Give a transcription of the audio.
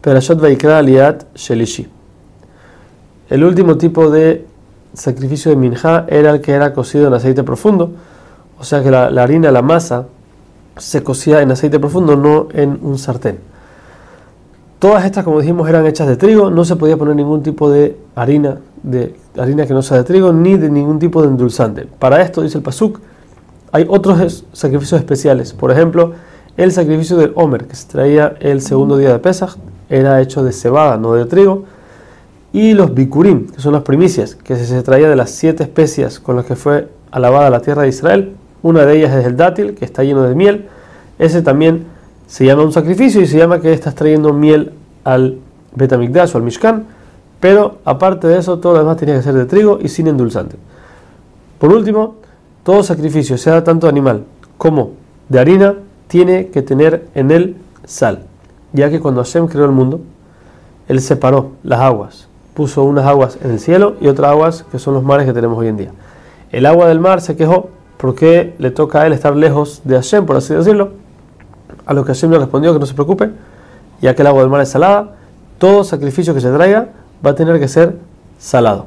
Perashat Vaikra Aliat Shelishi. El último tipo de sacrificio de minja era el que era cocido en aceite profundo, o sea que la, harina, la masa, se cocía en aceite profundo, no en un sartén. Todas estas, como dijimos, eran hechas de trigo, no se podía poner ningún tipo de harina, de harina que no sea de trigo, ni de ningún tipo de endulzante. Para esto, dice el Pasuk, hay otros sacrificios especiales. Por ejemplo, el sacrificio del Homer, que se traía el segundo día de Pesach, era hecho de cebada, no de trigo. Y los bikurim, que son las primicias, que se traía de las siete especias con las que fue alabada la tierra de Israel. Una de ellas es el dátil, que está lleno de miel. Ese también se llama un sacrificio y se llama que estás trayendo miel al Betamigdash o al Mishkan. Pero aparte de eso, todo lo demás tenía que ser de trigo y sin endulzante. Por último, todo sacrificio, sea tanto animal como de harina, tiene que tener en él sal, ya que cuando Hashem creó el mundo, él separó las aguas, puso unas aguas en el cielo y otras aguas que son los mares que tenemos hoy en día. El agua del mar se quejó porque le toca a él estar lejos de Hashem, por así decirlo, a lo que Hashem le respondió que no se preocupe, ya que el agua del mar es salada, todo sacrificio que se traiga va a tener que ser salado.